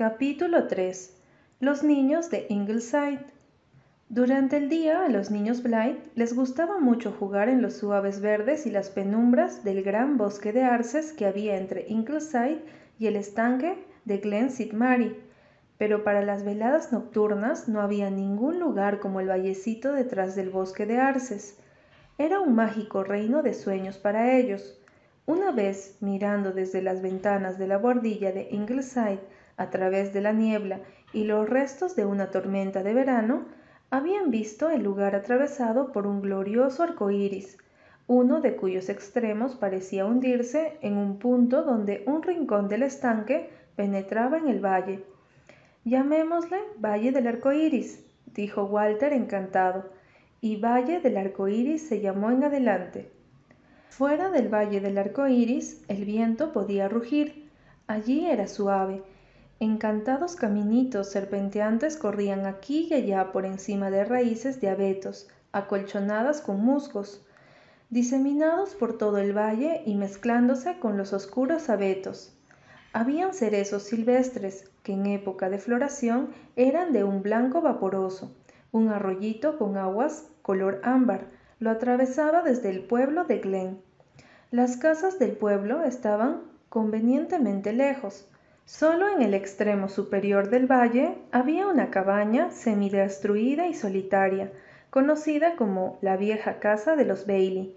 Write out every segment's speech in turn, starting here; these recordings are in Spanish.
Capítulo 3 Los niños de Ingleside Durante el día a los niños Blythe les gustaba mucho jugar en los suaves verdes y las penumbras del gran bosque de arces que había entre Ingleside y el estanque de Glen St. Mary, pero para las veladas nocturnas no había ningún lugar como el vallecito detrás del bosque de arces. Era un mágico reino de sueños para ellos. Una vez, mirando desde las ventanas de la bordilla de Ingleside a través de la niebla y los restos de una tormenta de verano, habían visto el lugar atravesado por un glorioso arco iris, uno de cuyos extremos parecía hundirse en un punto donde un rincón del estanque penetraba en el valle. Llamémosle Valle del Arco Iris, dijo Walter encantado, y Valle del Arco Iris se llamó en adelante. Fuera del valle del arco iris, el viento podía rugir. Allí era suave. Encantados caminitos serpenteantes corrían aquí y allá por encima de raíces de abetos, acolchonadas con musgos, diseminados por todo el valle y mezclándose con los oscuros abetos. Habían cerezos silvestres, que en época de floración eran de un blanco vaporoso. Un arroyito con aguas color ámbar, lo atravesaba desde el pueblo de Glen. Las casas del pueblo estaban convenientemente lejos. Solo en el extremo superior del valle había una cabaña semidestruida y solitaria, conocida como la vieja casa de los Bailey.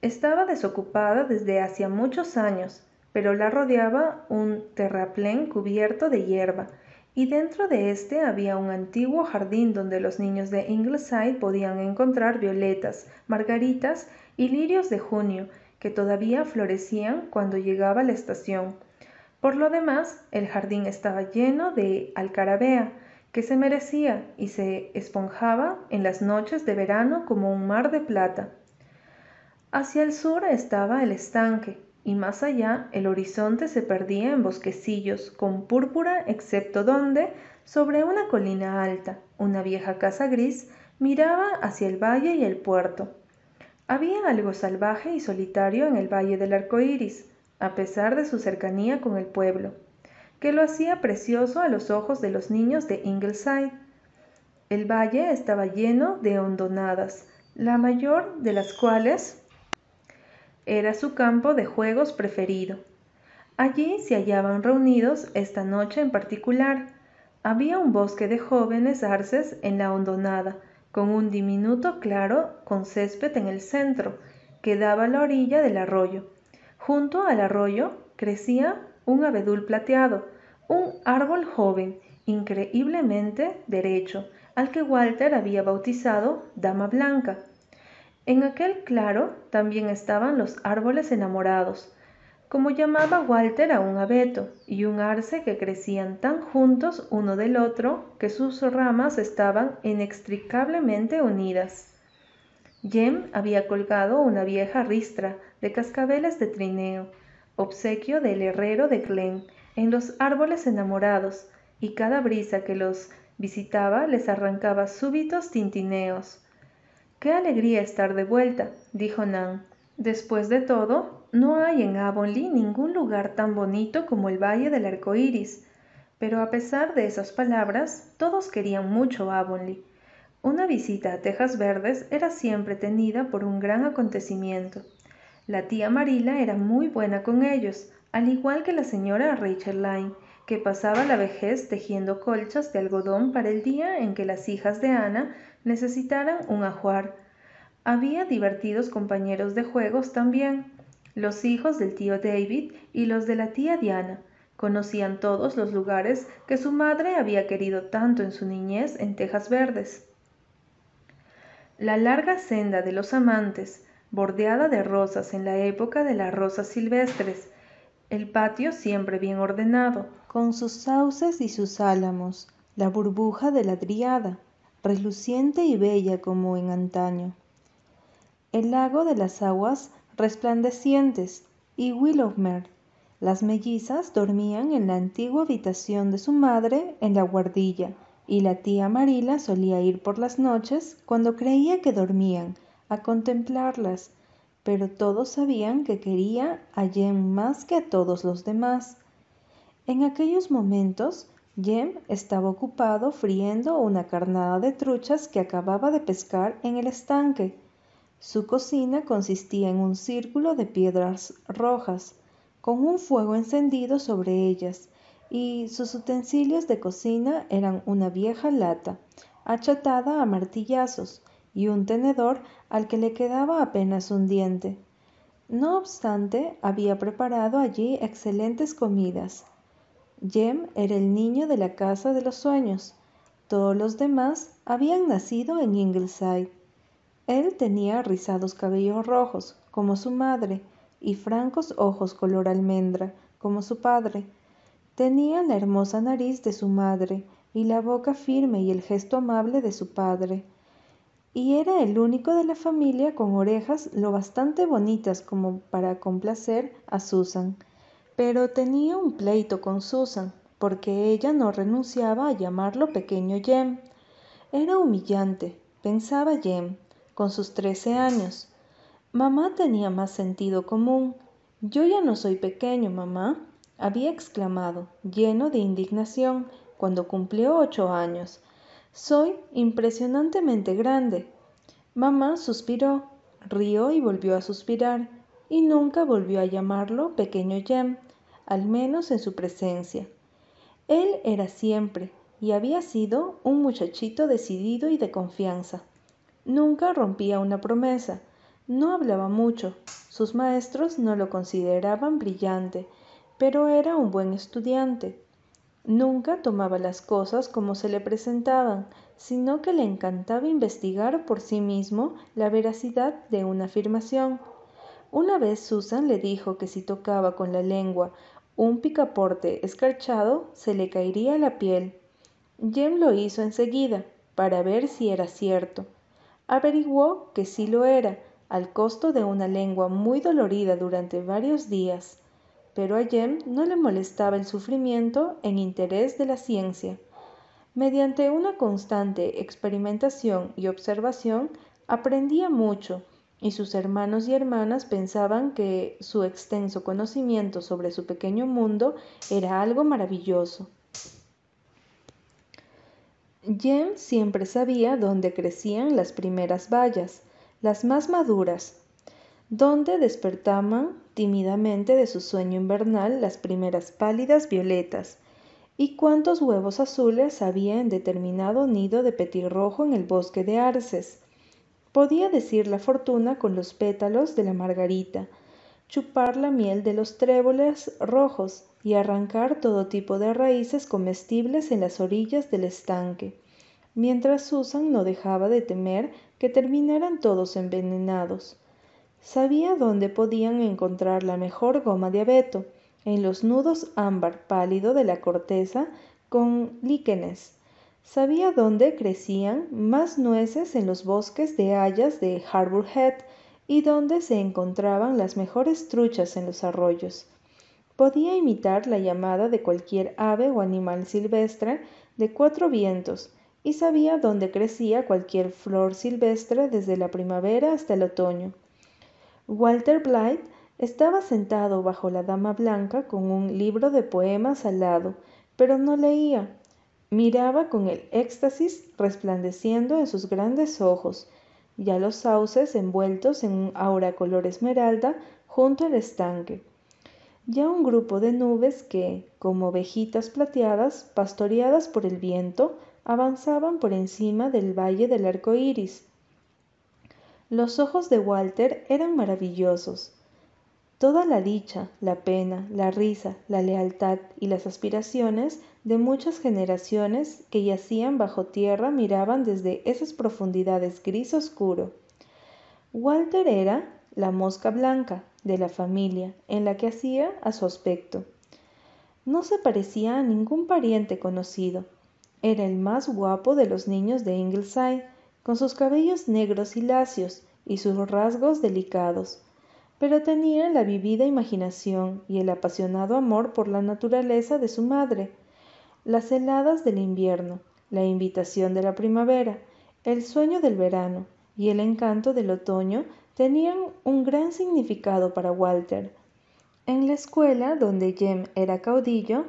Estaba desocupada desde hacía muchos años, pero la rodeaba un terraplén cubierto de hierba, y dentro de éste había un antiguo jardín donde los niños de Ingleside podían encontrar violetas, margaritas y lirios de junio, que todavía florecían cuando llegaba la estación. Por lo demás, el jardín estaba lleno de alcarabea, que se merecía y se esponjaba en las noches de verano como un mar de plata. Hacia el sur estaba el estanque, y más allá el horizonte se perdía en bosquecillos con púrpura excepto donde, sobre una colina alta, una vieja casa gris miraba hacia el valle y el puerto. Había algo salvaje y solitario en el valle del arco iris, a pesar de su cercanía con el pueblo, que lo hacía precioso a los ojos de los niños de Ingleside. El valle estaba lleno de hondonadas, la mayor de las cuales era su campo de juegos preferido. Allí se hallaban reunidos esta noche en particular. Había un bosque de jóvenes arces en la hondonada, con un diminuto claro con césped en el centro, que daba a la orilla del arroyo. Junto al arroyo crecía un abedul plateado, un árbol joven, increíblemente derecho, al que Walter había bautizado Dama Blanca. En aquel claro también estaban los árboles enamorados, como llamaba Walter a un abeto y un arce que crecían tan juntos uno del otro que sus ramas estaban inextricablemente unidas. Jem había colgado una vieja ristra de cascabeles de trineo, obsequio del herrero de Glen, en los árboles enamorados, y cada brisa que los visitaba les arrancaba súbitos tintineos. Qué alegría estar de vuelta, dijo Nan. Después de todo, no hay en Avonlea ningún lugar tan bonito como el Valle del Arco Iris. Pero a pesar de esas palabras, todos querían mucho Avonlea. Una visita a Tejas Verdes era siempre tenida por un gran acontecimiento. La tía Marila era muy buena con ellos, al igual que la señora Rachel Lyne, que pasaba la vejez tejiendo colchas de algodón para el día en que las hijas de Ana necesitaran un ajuar. Había divertidos compañeros de juegos también, los hijos del tío David y los de la tía Diana. Conocían todos los lugares que su madre había querido tanto en su niñez en Tejas Verdes. La larga senda de los amantes, bordeada de rosas en la época de las rosas silvestres, el patio siempre bien ordenado, con sus sauces y sus álamos, la burbuja de la driada, reluciente y bella como en antaño. El lago de las aguas resplandecientes y Willowmere. Las mellizas dormían en la antigua habitación de su madre en la guardilla, y la tía Marila solía ir por las noches, cuando creía que dormían, a contemplarlas, pero todos sabían que quería a Jem más que a todos los demás. En aquellos momentos Jem estaba ocupado friendo una carnada de truchas que acababa de pescar en el estanque. Su cocina consistía en un círculo de piedras rojas, con un fuego encendido sobre ellas, y sus utensilios de cocina eran una vieja lata, achatada a martillazos, y un tenedor al que le quedaba apenas un diente. No obstante, había preparado allí excelentes comidas. Jem era el niño de la casa de los sueños. Todos los demás habían nacido en Ingleside. Él tenía rizados cabellos rojos, como su madre, y francos ojos color almendra, como su padre. Tenía la hermosa nariz de su madre, y la boca firme y el gesto amable de su padre y era el único de la familia con orejas lo bastante bonitas como para complacer a Susan. Pero tenía un pleito con Susan, porque ella no renunciaba a llamarlo pequeño Jem. Era humillante, pensaba Jem, con sus trece años. Mamá tenía más sentido común. Yo ya no soy pequeño, mamá, había exclamado, lleno de indignación, cuando cumplió ocho años soy impresionantemente grande. Mamá suspiró, rió y volvió a suspirar, y nunca volvió a llamarlo pequeño Jem, al menos en su presencia. Él era siempre, y había sido, un muchachito decidido y de confianza. Nunca rompía una promesa, no hablaba mucho, sus maestros no lo consideraban brillante, pero era un buen estudiante. Nunca tomaba las cosas como se le presentaban, sino que le encantaba investigar por sí mismo la veracidad de una afirmación. Una vez Susan le dijo que si tocaba con la lengua un picaporte escarchado, se le caería la piel. Jem lo hizo enseguida, para ver si era cierto. Averiguó que sí lo era, al costo de una lengua muy dolorida durante varios días pero a Jem no le molestaba el sufrimiento en interés de la ciencia. Mediante una constante experimentación y observación, aprendía mucho, y sus hermanos y hermanas pensaban que su extenso conocimiento sobre su pequeño mundo era algo maravilloso. Jem siempre sabía dónde crecían las primeras bayas, las más maduras, donde despertaban tímidamente de su sueño invernal las primeras pálidas violetas, y cuántos huevos azules había en determinado nido de petirrojo en el bosque de arces. Podía decir la fortuna con los pétalos de la margarita, chupar la miel de los tréboles rojos y arrancar todo tipo de raíces comestibles en las orillas del estanque, mientras Susan no dejaba de temer que terminaran todos envenenados. Sabía dónde podían encontrar la mejor goma de abeto, en los nudos ámbar pálido de la corteza con líquenes. Sabía dónde crecían más nueces en los bosques de hayas de Harbour Head y dónde se encontraban las mejores truchas en los arroyos. Podía imitar la llamada de cualquier ave o animal silvestre de cuatro vientos y sabía dónde crecía cualquier flor silvestre desde la primavera hasta el otoño. Walter Blythe estaba sentado bajo la dama blanca con un libro de poemas al lado, pero no leía. Miraba con el éxtasis resplandeciendo en sus grandes ojos, ya los sauces envueltos en un aura color esmeralda junto al estanque. Ya un grupo de nubes que, como ovejitas plateadas, pastoreadas por el viento, avanzaban por encima del valle del arco iris, los ojos de Walter eran maravillosos. Toda la dicha, la pena, la risa, la lealtad y las aspiraciones de muchas generaciones que yacían bajo tierra miraban desde esas profundidades gris oscuro. Walter era la mosca blanca de la familia en la que hacía a su aspecto. No se parecía a ningún pariente conocido. Era el más guapo de los niños de Ingleside con sus cabellos negros y lacios y sus rasgos delicados, pero tenía la vivida imaginación y el apasionado amor por la naturaleza de su madre, las heladas del invierno, la invitación de la primavera, el sueño del verano y el encanto del otoño tenían un gran significado para Walter. En la escuela donde Jem era caudillo,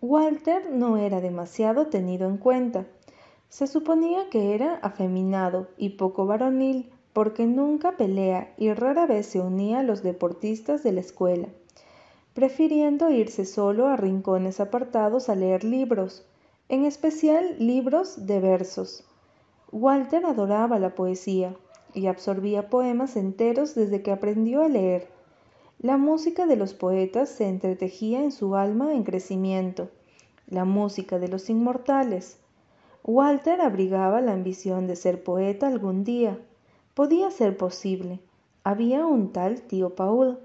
Walter no era demasiado tenido en cuenta. Se suponía que era afeminado y poco varonil porque nunca pelea y rara vez se unía a los deportistas de la escuela, prefiriendo irse solo a rincones apartados a leer libros, en especial libros de versos. Walter adoraba la poesía y absorbía poemas enteros desde que aprendió a leer. La música de los poetas se entretejía en su alma en crecimiento, la música de los inmortales. Walter abrigaba la ambición de ser poeta algún día. Podía ser posible. Había un tal tío Paul,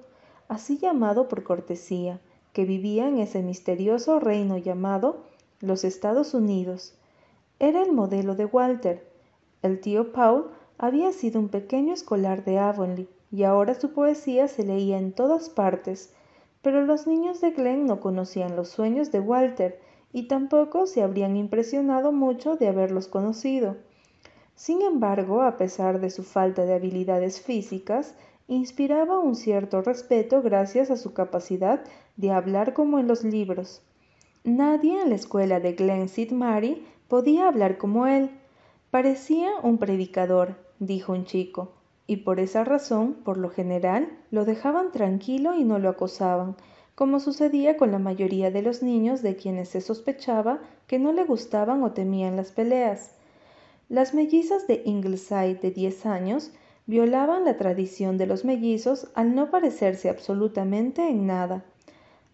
así llamado por cortesía, que vivía en ese misterioso reino llamado los Estados Unidos. Era el modelo de Walter. El tío Paul había sido un pequeño escolar de Avonlea y ahora su poesía se leía en todas partes, pero los niños de Glen no conocían los sueños de Walter y tampoco se habrían impresionado mucho de haberlos conocido. Sin embargo, a pesar de su falta de habilidades físicas, inspiraba un cierto respeto gracias a su capacidad de hablar como en los libros. Nadie en la escuela de Glen St. Mary podía hablar como él. Parecía un predicador, dijo un chico, y por esa razón, por lo general, lo dejaban tranquilo y no lo acosaban, como sucedía con la mayoría de los niños de quienes se sospechaba que no le gustaban o temían las peleas. Las mellizas de Ingleside de diez años violaban la tradición de los mellizos al no parecerse absolutamente en nada.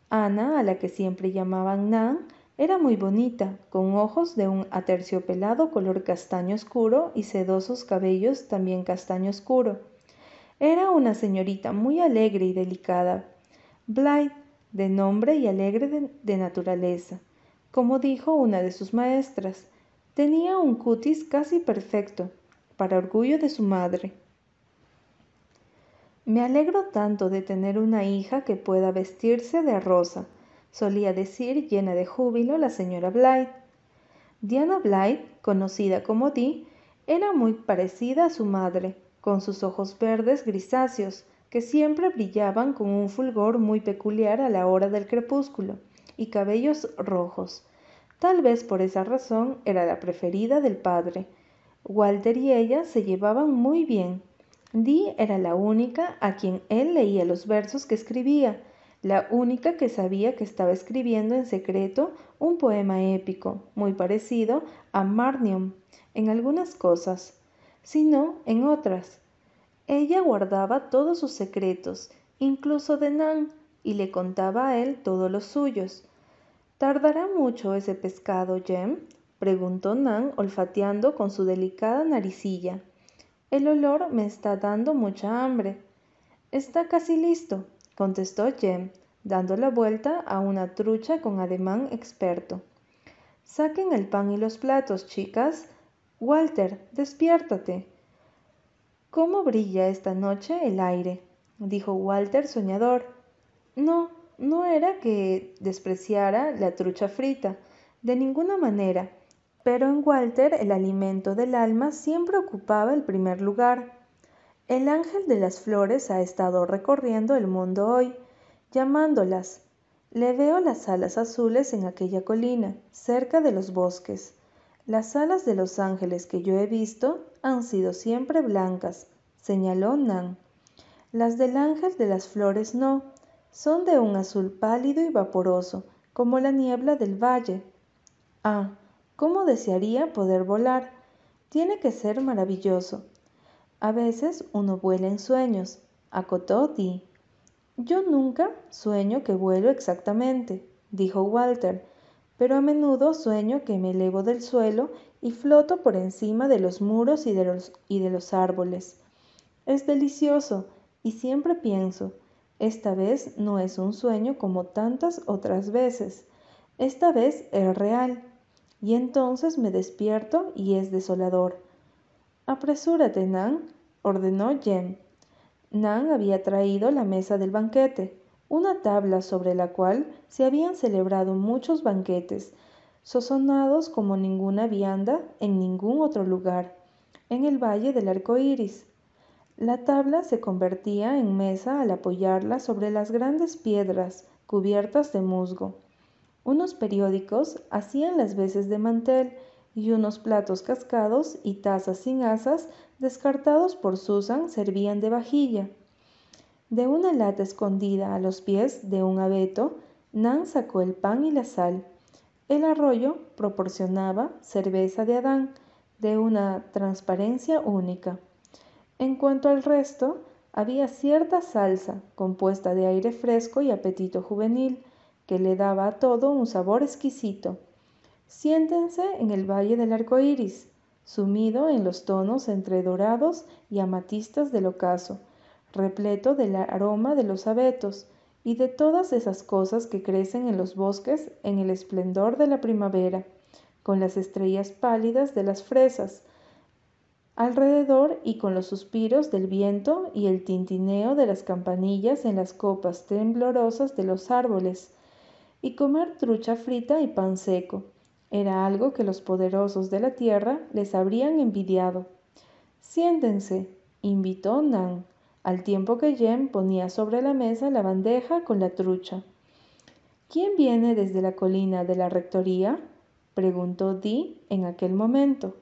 Ana, a la que siempre llamaban Nan, era muy bonita, con ojos de un aterciopelado color castaño oscuro y sedosos cabellos también castaño oscuro. Era una señorita muy alegre y delicada, Blythe, de nombre y alegre de, naturaleza. Como dijo una de sus maestras, tenía un cutis casi perfecto, para orgullo de su madre. Me alegro tanto de tener una hija que pueda vestirse de rosa, solía decir llena de júbilo la señora Blythe. Diana Blythe, conocida como Dee, era muy parecida a su madre, con sus ojos verdes grisáceos, que siempre brillaban con un fulgor muy peculiar a la hora del crepúsculo, y cabellos rojos. Tal vez por esa razón era la preferida del padre. Walter y ella se llevaban muy bien, Dee era la única a quien él leía los versos que escribía, la única que sabía que estaba escribiendo en secreto un poema épico, muy parecido a Marnium en algunas cosas, sino en otras. Ella guardaba todos sus secretos, incluso de Nan, y le contaba a él todos los suyos. ¿Tardará mucho ese pescado, Jem? preguntó Nan, olfateando con su delicada naricilla. El olor me está dando mucha hambre. Está casi listo, contestó Jem, dando la vuelta a una trucha con ademán experto. Saquen el pan y los platos, chicas. Walter, despiértate. ¿Cómo brilla esta noche el aire? dijo Walter soñador. No, no era que despreciara la trucha frita, de ninguna manera pero en Walter el alimento del alma siempre ocupaba el primer lugar. El ángel de las flores ha estado recorriendo el mundo hoy, llamándolas. Le veo las alas azules en aquella colina, cerca de los bosques. Las alas de los ángeles que yo he visto han sido siempre blancas, señaló Nan. Las del ángel de las flores no, son de un azul pálido y vaporoso, como la niebla del valle. Ah, ¿Cómo desearía poder volar? Tiene que ser maravilloso. A veces uno vuela en sueños, acotó Dee. Yo nunca sueño que vuelo exactamente, dijo Walter, pero a menudo sueño que me elevo del suelo y floto por encima de los muros y de los, y de los árboles. Es delicioso y siempre pienso, esta vez no es un sueño como tantas otras veces, esta vez es real y entonces me despierto y es desolador. Apresúrate, Nan, ordenó Jem. Nan había traído la mesa del banquete, una tabla sobre la cual se habían celebrado muchos banquetes, sosonados como ninguna vianda en ningún otro lugar, en el valle del arco iris. La tabla se convertía en mesa al apoyarla sobre las grandes piedras cubiertas de musgo. Unos periódicos hacían las veces de mantel y unos platos cascados y tazas sin asas descartados por Susan servían de vajilla. De una lata escondida a los pies de un abeto, Nan sacó el pan y la sal. El arroyo proporcionaba cerveza de Adán, de una transparencia única. En cuanto al resto, había cierta salsa compuesta de aire fresco y apetito juvenil que le daba a todo un sabor exquisito. Siéntense en el valle del arco iris, sumido en los tonos entre dorados y amatistas del ocaso, repleto del aroma de los abetos y de todas esas cosas que crecen en los bosques en el esplendor de la primavera, con las estrellas pálidas de las fresas, alrededor y con los suspiros del viento y el tintineo de las campanillas en las copas temblorosas de los árboles, y comer trucha frita y pan seco. Era algo que los poderosos de la tierra les habrían envidiado. Siéntense, invitó Nan, al tiempo que Jem ponía sobre la mesa la bandeja con la trucha. ¿Quién viene desde la colina de la rectoría? preguntó Dee en aquel momento.